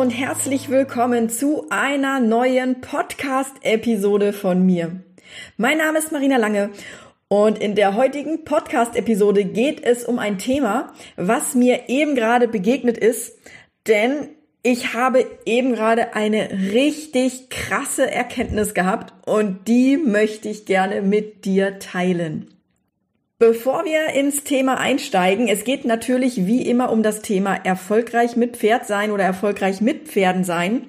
Und herzlich willkommen zu einer neuen Podcast-Episode von mir. Mein Name ist Marina Lange und in der heutigen Podcast-Episode geht es um ein Thema, was mir eben gerade begegnet ist, denn ich habe eben gerade eine richtig krasse Erkenntnis gehabt und die möchte ich gerne mit dir teilen. Bevor wir ins Thema einsteigen, es geht natürlich wie immer um das Thema erfolgreich mit Pferd sein oder erfolgreich mit Pferden sein.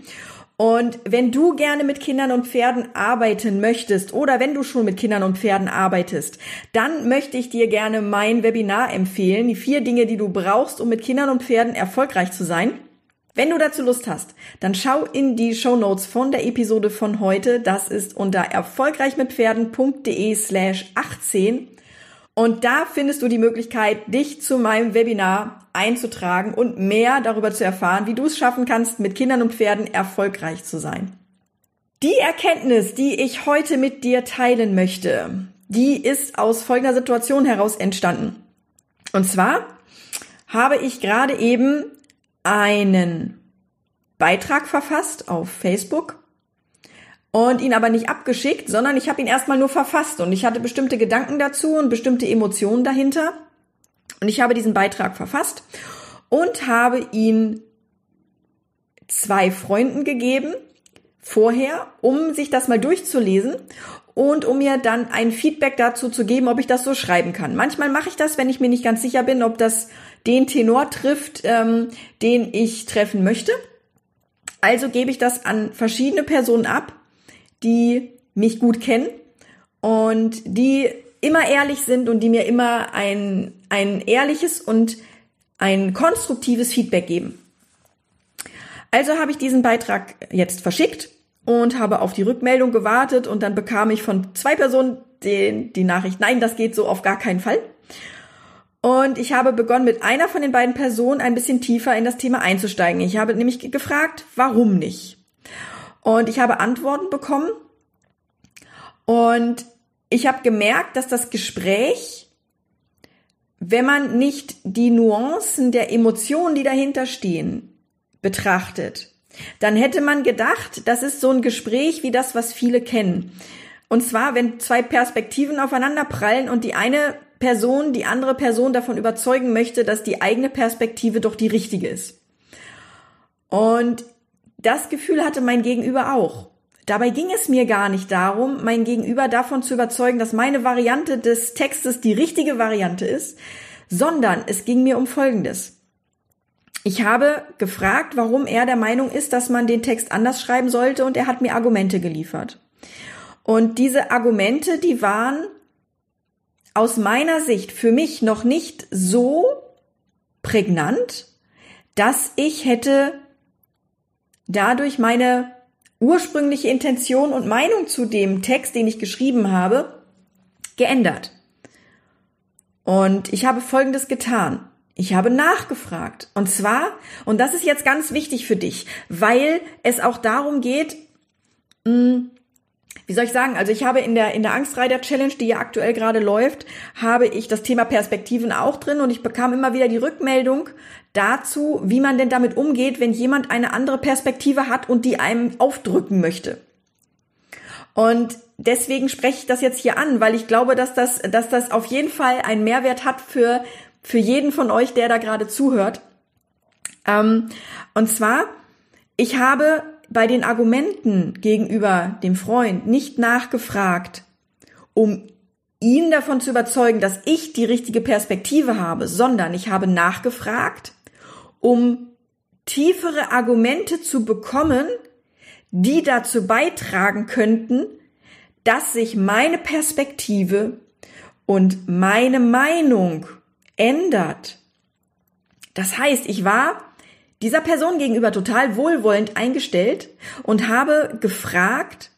Und wenn du gerne mit Kindern und Pferden arbeiten möchtest oder wenn du schon mit Kindern und Pferden arbeitest, dann möchte ich dir gerne mein Webinar empfehlen, die vier Dinge, die du brauchst, um mit Kindern und Pferden erfolgreich zu sein. Wenn du dazu Lust hast, dann schau in die Show Notes von der Episode von heute. Das ist unter erfolgreichmitpferden.de slash 18. Und da findest du die Möglichkeit, dich zu meinem Webinar einzutragen und mehr darüber zu erfahren, wie du es schaffen kannst, mit Kindern und Pferden erfolgreich zu sein. Die Erkenntnis, die ich heute mit dir teilen möchte, die ist aus folgender Situation heraus entstanden. Und zwar habe ich gerade eben einen Beitrag verfasst auf Facebook und ihn aber nicht abgeschickt, sondern ich habe ihn erstmal nur verfasst und ich hatte bestimmte Gedanken dazu und bestimmte Emotionen dahinter. Und ich habe diesen Beitrag verfasst und habe ihn zwei Freunden gegeben vorher, um sich das mal durchzulesen und um mir dann ein Feedback dazu zu geben, ob ich das so schreiben kann. Manchmal mache ich das, wenn ich mir nicht ganz sicher bin, ob das den Tenor trifft, ähm, den ich treffen möchte. Also gebe ich das an verschiedene Personen ab, die mich gut kennen und die immer ehrlich sind und die mir immer ein, ein ehrliches und ein konstruktives Feedback geben. Also habe ich diesen Beitrag jetzt verschickt und habe auf die Rückmeldung gewartet und dann bekam ich von zwei Personen den, die Nachricht, nein, das geht so auf gar keinen Fall. Und ich habe begonnen, mit einer von den beiden Personen ein bisschen tiefer in das Thema einzusteigen. Ich habe nämlich gefragt, warum nicht? Und ich habe Antworten bekommen. Und ich habe gemerkt, dass das Gespräch, wenn man nicht die Nuancen der Emotionen, die dahinter stehen, betrachtet, dann hätte man gedacht, das ist so ein Gespräch wie das, was viele kennen. Und zwar, wenn zwei Perspektiven aufeinander prallen und die eine Person die andere Person davon überzeugen möchte, dass die eigene Perspektive doch die richtige ist. Und das Gefühl hatte mein Gegenüber auch. Dabei ging es mir gar nicht darum, mein Gegenüber davon zu überzeugen, dass meine Variante des Textes die richtige Variante ist, sondern es ging mir um Folgendes. Ich habe gefragt, warum er der Meinung ist, dass man den Text anders schreiben sollte und er hat mir Argumente geliefert. Und diese Argumente, die waren aus meiner Sicht für mich noch nicht so prägnant, dass ich hätte dadurch meine ursprüngliche Intention und Meinung zu dem Text, den ich geschrieben habe, geändert. Und ich habe Folgendes getan. Ich habe nachgefragt. Und zwar, und das ist jetzt ganz wichtig für dich, weil es auch darum geht, mh, wie soll ich sagen, also ich habe in der, in der Angstreiter Challenge, die ja aktuell gerade läuft, habe ich das Thema Perspektiven auch drin und ich bekam immer wieder die Rückmeldung dazu, wie man denn damit umgeht, wenn jemand eine andere Perspektive hat und die einem aufdrücken möchte. Und deswegen spreche ich das jetzt hier an, weil ich glaube, dass das, dass das auf jeden Fall einen Mehrwert hat für, für jeden von euch, der da gerade zuhört. Ähm, und zwar, ich habe bei den Argumenten gegenüber dem Freund nicht nachgefragt, um ihn davon zu überzeugen, dass ich die richtige Perspektive habe, sondern ich habe nachgefragt, um tiefere Argumente zu bekommen, die dazu beitragen könnten, dass sich meine Perspektive und meine Meinung ändert. Das heißt, ich war dieser Person gegenüber total wohlwollend eingestellt und habe gefragt,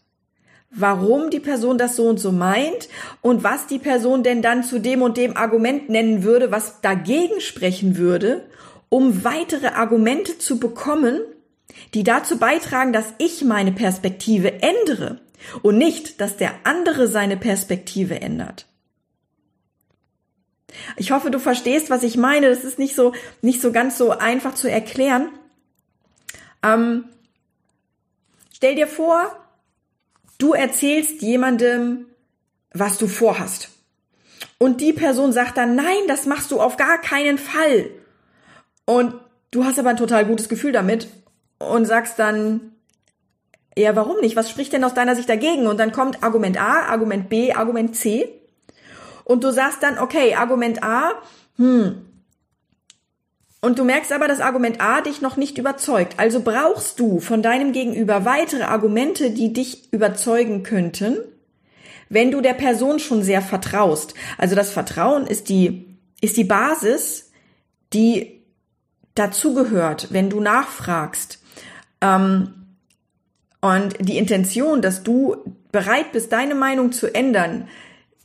warum die Person das so und so meint und was die Person denn dann zu dem und dem Argument nennen würde, was dagegen sprechen würde, um weitere Argumente zu bekommen, die dazu beitragen, dass ich meine Perspektive ändere und nicht, dass der andere seine Perspektive ändert. Ich hoffe, du verstehst, was ich meine. Das ist nicht so, nicht so ganz so einfach zu erklären. Ähm, stell dir vor, du erzählst jemandem, was du vorhast. Und die Person sagt dann, nein, das machst du auf gar keinen Fall. Und du hast aber ein total gutes Gefühl damit und sagst dann, ja, warum nicht? Was spricht denn aus deiner Sicht dagegen? Und dann kommt Argument A, Argument B, Argument C. Und du sagst dann, okay, Argument A, hm. Und du merkst aber, dass Argument A dich noch nicht überzeugt. Also brauchst du von deinem Gegenüber weitere Argumente, die dich überzeugen könnten, wenn du der Person schon sehr vertraust. Also das Vertrauen ist die, ist die Basis, die dazugehört, wenn du nachfragst. Ähm, und die Intention, dass du bereit bist, deine Meinung zu ändern,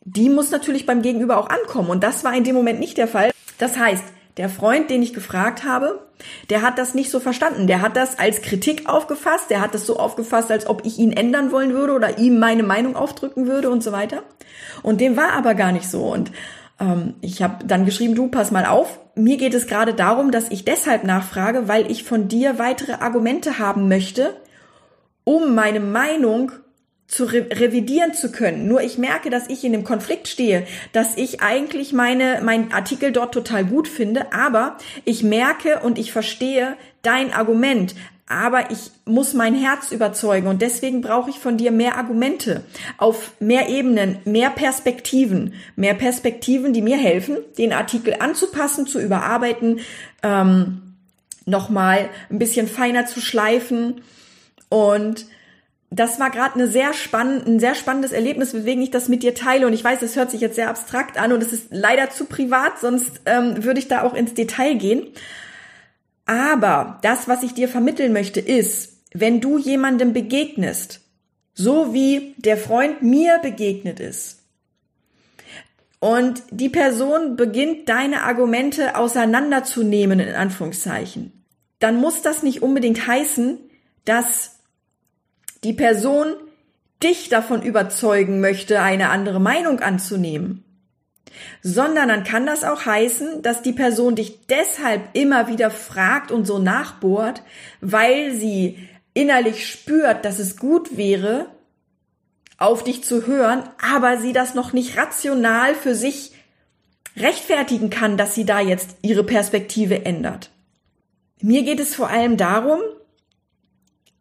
die muss natürlich beim Gegenüber auch ankommen. Und das war in dem Moment nicht der Fall. Das heißt, der Freund, den ich gefragt habe, der hat das nicht so verstanden. Der hat das als Kritik aufgefasst. Der hat das so aufgefasst, als ob ich ihn ändern wollen würde oder ihm meine Meinung aufdrücken würde und so weiter. Und dem war aber gar nicht so. Und ähm, ich habe dann geschrieben, du, pass mal auf. Mir geht es gerade darum, dass ich deshalb nachfrage, weil ich von dir weitere Argumente haben möchte, um meine Meinung zu re revidieren zu können. Nur ich merke, dass ich in dem Konflikt stehe, dass ich eigentlich meine, mein Artikel dort total gut finde, aber ich merke und ich verstehe dein Argument. Aber ich muss mein Herz überzeugen und deswegen brauche ich von dir mehr Argumente auf mehr Ebenen, mehr Perspektiven, mehr Perspektiven, die mir helfen, den Artikel anzupassen, zu überarbeiten, ähm, nochmal ein bisschen feiner zu schleifen und das war gerade eine sehr spannend, ein sehr spannendes Erlebnis, weswegen ich das mit dir teile. Und ich weiß, es hört sich jetzt sehr abstrakt an und es ist leider zu privat, sonst ähm, würde ich da auch ins Detail gehen. Aber das, was ich dir vermitteln möchte, ist, wenn du jemandem begegnest, so wie der Freund mir begegnet ist, und die Person beginnt deine Argumente auseinanderzunehmen, in Anführungszeichen, dann muss das nicht unbedingt heißen, dass die Person dich davon überzeugen möchte, eine andere Meinung anzunehmen, sondern dann kann das auch heißen, dass die Person dich deshalb immer wieder fragt und so nachbohrt, weil sie innerlich spürt, dass es gut wäre, auf dich zu hören, aber sie das noch nicht rational für sich rechtfertigen kann, dass sie da jetzt ihre Perspektive ändert. Mir geht es vor allem darum,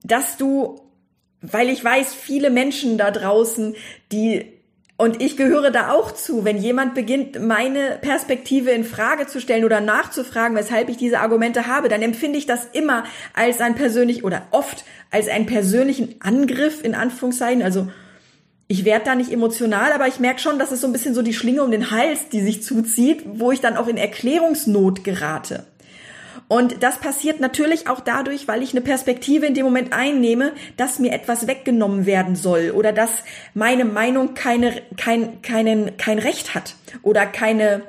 dass du weil ich weiß, viele Menschen da draußen, die und ich gehöre da auch zu, wenn jemand beginnt, meine Perspektive in Frage zu stellen oder nachzufragen, weshalb ich diese Argumente habe, dann empfinde ich das immer als ein persönlich oder oft als einen persönlichen Angriff in Anführungszeichen. Also ich werde da nicht emotional, aber ich merke schon, dass es so ein bisschen so die Schlinge um den Hals, die sich zuzieht, wo ich dann auch in Erklärungsnot gerate. Und das passiert natürlich auch dadurch, weil ich eine Perspektive in dem Moment einnehme, dass mir etwas weggenommen werden soll oder dass meine Meinung keine, kein, keinen, kein Recht hat oder keine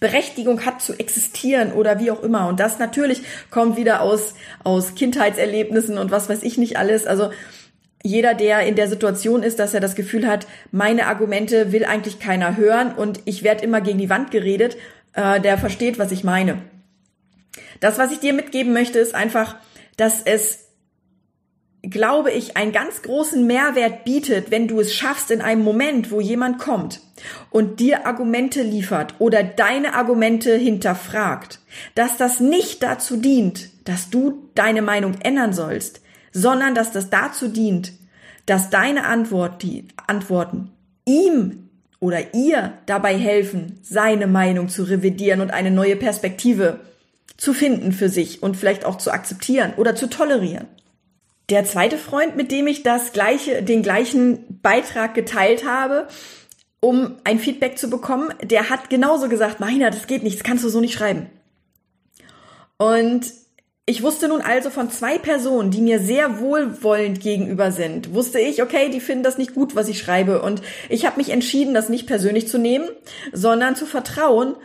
Berechtigung hat zu existieren oder wie auch immer. Und das natürlich kommt wieder aus, aus Kindheitserlebnissen und was weiß ich nicht alles. Also jeder, der in der Situation ist, dass er das Gefühl hat, meine Argumente will eigentlich keiner hören und ich werde immer gegen die Wand geredet, äh, der versteht, was ich meine. Das, was ich dir mitgeben möchte, ist einfach, dass es, glaube ich, einen ganz großen Mehrwert bietet, wenn du es schaffst in einem Moment, wo jemand kommt und dir Argumente liefert oder deine Argumente hinterfragt, dass das nicht dazu dient, dass du deine Meinung ändern sollst, sondern dass das dazu dient, dass deine Antwort, die Antworten ihm oder ihr dabei helfen, seine Meinung zu revidieren und eine neue Perspektive zu finden für sich und vielleicht auch zu akzeptieren oder zu tolerieren. Der zweite Freund, mit dem ich das gleiche, den gleichen Beitrag geteilt habe, um ein Feedback zu bekommen, der hat genauso gesagt, Marina, das geht nicht, das kannst du so nicht schreiben. Und ich wusste nun also von zwei Personen, die mir sehr wohlwollend gegenüber sind, wusste ich, okay, die finden das nicht gut, was ich schreibe. Und ich habe mich entschieden, das nicht persönlich zu nehmen, sondern zu vertrauen.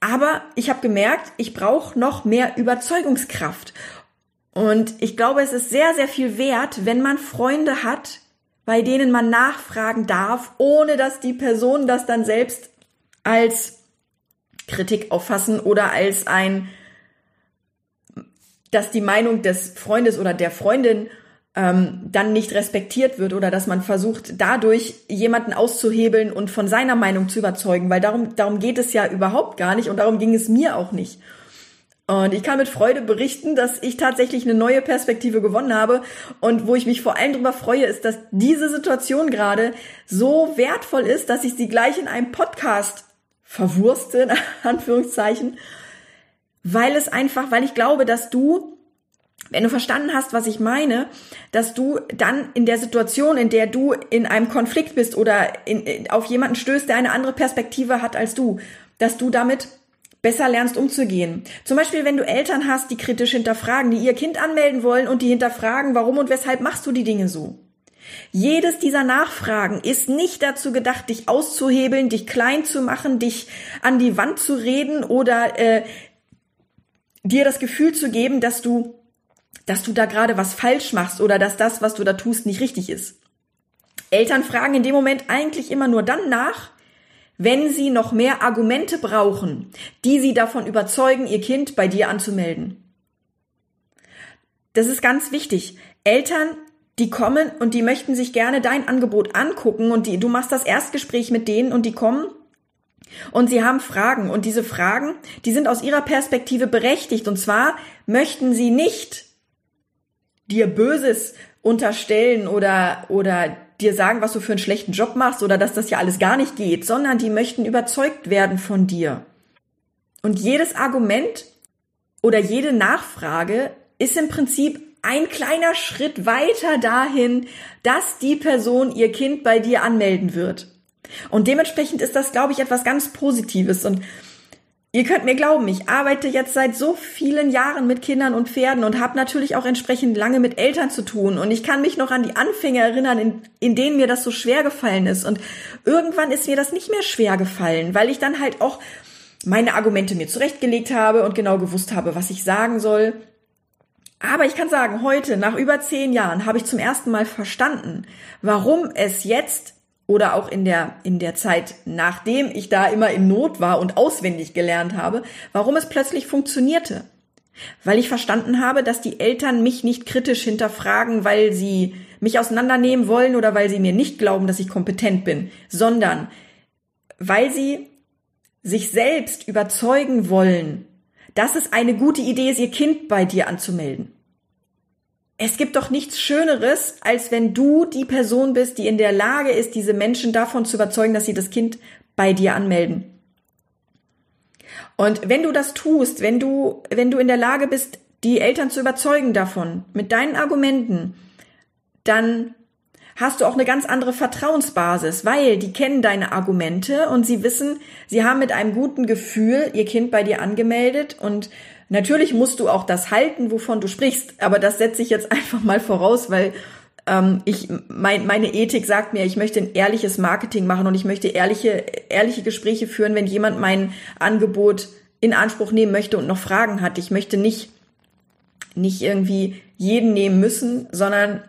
Aber ich habe gemerkt, ich brauche noch mehr Überzeugungskraft. Und ich glaube, es ist sehr, sehr viel wert, wenn man Freunde hat, bei denen man nachfragen darf, ohne dass die Personen das dann selbst als Kritik auffassen oder als ein dass die Meinung des Freundes oder der Freundin ähm, dann nicht respektiert wird oder dass man versucht, dadurch jemanden auszuhebeln und von seiner Meinung zu überzeugen, weil darum, darum geht es ja überhaupt gar nicht und darum ging es mir auch nicht. Und ich kann mit Freude berichten, dass ich tatsächlich eine neue Perspektive gewonnen habe. Und wo ich mich vor allem darüber freue, ist, dass diese Situation gerade so wertvoll ist, dass ich sie gleich in einem Podcast verwurste, in Anführungszeichen, weil es einfach, weil ich glaube, dass du, wenn du verstanden hast, was ich meine, dass du dann in der Situation, in der du in einem Konflikt bist oder in, auf jemanden stößt, der eine andere Perspektive hat als du, dass du damit besser lernst umzugehen. Zum Beispiel, wenn du Eltern hast, die kritisch hinterfragen, die ihr Kind anmelden wollen und die hinterfragen, warum und weshalb machst du die Dinge so. Jedes dieser Nachfragen ist nicht dazu gedacht, dich auszuhebeln, dich klein zu machen, dich an die Wand zu reden oder äh, dir das Gefühl zu geben, dass du, dass du da gerade was falsch machst oder dass das, was du da tust, nicht richtig ist. Eltern fragen in dem Moment eigentlich immer nur dann nach, wenn sie noch mehr Argumente brauchen, die sie davon überzeugen, ihr Kind bei dir anzumelden. Das ist ganz wichtig. Eltern, die kommen und die möchten sich gerne dein Angebot angucken und die, du machst das Erstgespräch mit denen und die kommen und sie haben Fragen und diese Fragen, die sind aus ihrer Perspektive berechtigt und zwar möchten sie nicht dir Böses unterstellen oder, oder dir sagen, was du für einen schlechten Job machst oder dass das ja alles gar nicht geht, sondern die möchten überzeugt werden von dir. Und jedes Argument oder jede Nachfrage ist im Prinzip ein kleiner Schritt weiter dahin, dass die Person ihr Kind bei dir anmelden wird. Und dementsprechend ist das, glaube ich, etwas ganz Positives. Und ihr könnt mir glauben, ich arbeite jetzt seit so vielen Jahren mit Kindern und Pferden und habe natürlich auch entsprechend lange mit Eltern zu tun. Und ich kann mich noch an die Anfänge erinnern, in, in denen mir das so schwer gefallen ist. Und irgendwann ist mir das nicht mehr schwer gefallen, weil ich dann halt auch meine Argumente mir zurechtgelegt habe und genau gewusst habe, was ich sagen soll. Aber ich kann sagen, heute, nach über zehn Jahren, habe ich zum ersten Mal verstanden, warum es jetzt oder auch in der, in der Zeit, nachdem ich da immer in Not war und auswendig gelernt habe, warum es plötzlich funktionierte. Weil ich verstanden habe, dass die Eltern mich nicht kritisch hinterfragen, weil sie mich auseinandernehmen wollen oder weil sie mir nicht glauben, dass ich kompetent bin, sondern weil sie sich selbst überzeugen wollen, dass es eine gute Idee ist, ihr Kind bei dir anzumelden. Es gibt doch nichts Schöneres, als wenn du die Person bist, die in der Lage ist, diese Menschen davon zu überzeugen, dass sie das Kind bei dir anmelden. Und wenn du das tust, wenn du, wenn du in der Lage bist, die Eltern zu überzeugen davon, mit deinen Argumenten, dann hast du auch eine ganz andere Vertrauensbasis, weil die kennen deine Argumente und sie wissen, sie haben mit einem guten Gefühl ihr Kind bei dir angemeldet und Natürlich musst du auch das halten, wovon du sprichst, aber das setze ich jetzt einfach mal voraus, weil ähm, ich mein, meine Ethik sagt mir, ich möchte ein ehrliches Marketing machen und ich möchte ehrliche ehrliche Gespräche führen, wenn jemand mein Angebot in Anspruch nehmen möchte und noch Fragen hat. Ich möchte nicht nicht irgendwie jeden nehmen müssen, sondern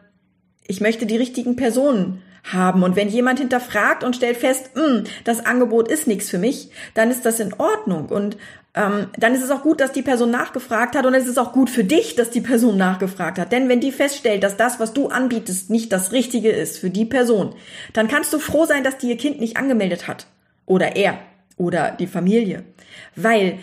ich möchte die richtigen Personen haben. Und wenn jemand hinterfragt und stellt fest, hm, das Angebot ist nichts für mich, dann ist das in Ordnung. Und ähm, dann ist es auch gut, dass die Person nachgefragt hat und es ist auch gut für dich, dass die Person nachgefragt hat. Denn wenn die feststellt, dass das, was du anbietest, nicht das Richtige ist für die Person, dann kannst du froh sein, dass die ihr Kind nicht angemeldet hat. Oder er. Oder die Familie. Weil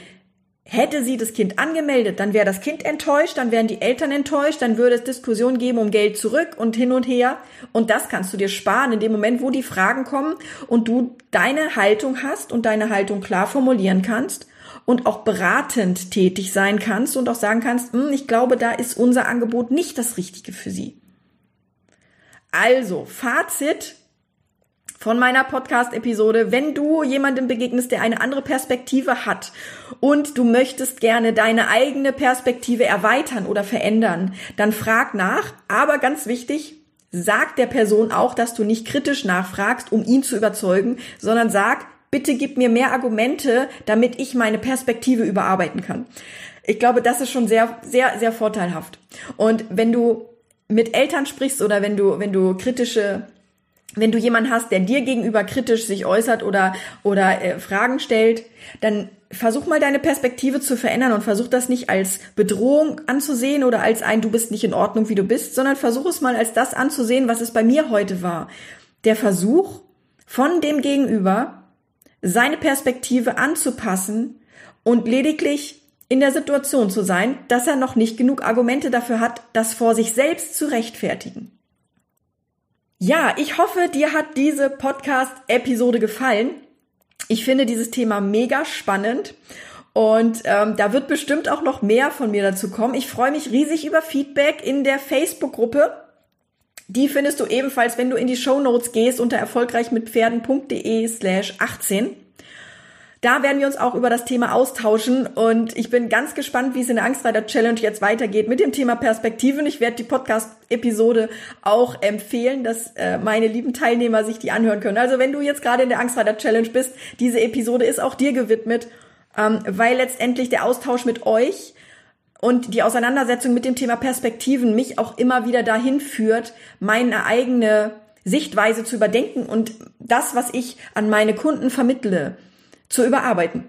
Hätte sie das Kind angemeldet, dann wäre das Kind enttäuscht, dann wären die Eltern enttäuscht, dann würde es Diskussionen geben um Geld zurück und hin und her. Und das kannst du dir sparen in dem Moment, wo die Fragen kommen und du deine Haltung hast und deine Haltung klar formulieren kannst und auch beratend tätig sein kannst und auch sagen kannst, hm, ich glaube, da ist unser Angebot nicht das Richtige für Sie. Also, Fazit von meiner Podcast-Episode. Wenn du jemandem begegnest, der eine andere Perspektive hat und du möchtest gerne deine eigene Perspektive erweitern oder verändern, dann frag nach. Aber ganz wichtig, sag der Person auch, dass du nicht kritisch nachfragst, um ihn zu überzeugen, sondern sag, bitte gib mir mehr Argumente, damit ich meine Perspektive überarbeiten kann. Ich glaube, das ist schon sehr, sehr, sehr vorteilhaft. Und wenn du mit Eltern sprichst oder wenn du, wenn du kritische wenn du jemanden hast, der dir gegenüber kritisch sich äußert oder, oder äh, Fragen stellt, dann versuch mal deine Perspektive zu verändern und versuch das nicht als Bedrohung anzusehen oder als ein du bist nicht in Ordnung, wie du bist, sondern versuch es mal als das anzusehen, was es bei mir heute war. Der Versuch von dem Gegenüber, seine Perspektive anzupassen und lediglich in der Situation zu sein, dass er noch nicht genug Argumente dafür hat, das vor sich selbst zu rechtfertigen. Ja, ich hoffe, dir hat diese Podcast-Episode gefallen. Ich finde dieses Thema mega spannend und ähm, da wird bestimmt auch noch mehr von mir dazu kommen. Ich freue mich riesig über Feedback in der Facebook-Gruppe. Die findest du ebenfalls, wenn du in die Show Notes gehst unter erfolgreichmitpferden.de slash 18. Da werden wir uns auch über das Thema austauschen und ich bin ganz gespannt, wie es in der Angstreiter Challenge jetzt weitergeht mit dem Thema Perspektiven. Ich werde die Podcast-Episode auch empfehlen, dass äh, meine lieben Teilnehmer sich die anhören können. Also wenn du jetzt gerade in der Angstreiter Challenge bist, diese Episode ist auch dir gewidmet, ähm, weil letztendlich der Austausch mit euch und die Auseinandersetzung mit dem Thema Perspektiven mich auch immer wieder dahin führt, meine eigene Sichtweise zu überdenken und das, was ich an meine Kunden vermittle, zu überarbeiten.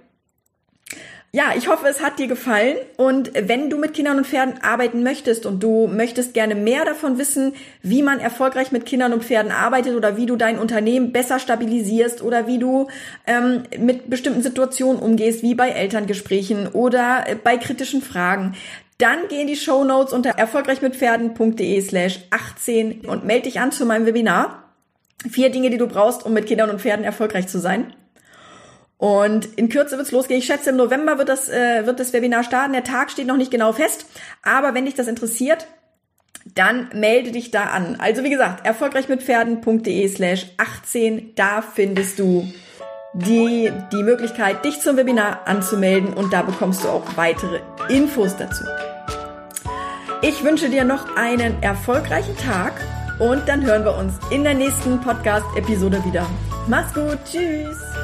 Ja, ich hoffe, es hat dir gefallen. Und wenn du mit Kindern und Pferden arbeiten möchtest und du möchtest gerne mehr davon wissen, wie man erfolgreich mit Kindern und Pferden arbeitet oder wie du dein Unternehmen besser stabilisierst oder wie du ähm, mit bestimmten Situationen umgehst, wie bei Elterngesprächen oder äh, bei kritischen Fragen, dann geh in die Show Notes unter erfolgreichmitpferden.de slash 18 und melde dich an zu meinem Webinar. Vier Dinge, die du brauchst, um mit Kindern und Pferden erfolgreich zu sein. Und in Kürze wird's losgehen. Ich schätze, im November wird das, äh, wird das Webinar starten. Der Tag steht noch nicht genau fest. Aber wenn dich das interessiert, dann melde dich da an. Also wie gesagt, erfolgreichmitpferden.de slash 18. Da findest du die, die Möglichkeit, dich zum Webinar anzumelden und da bekommst du auch weitere Infos dazu. Ich wünsche dir noch einen erfolgreichen Tag und dann hören wir uns in der nächsten Podcast-Episode wieder. Mach's gut, tschüss!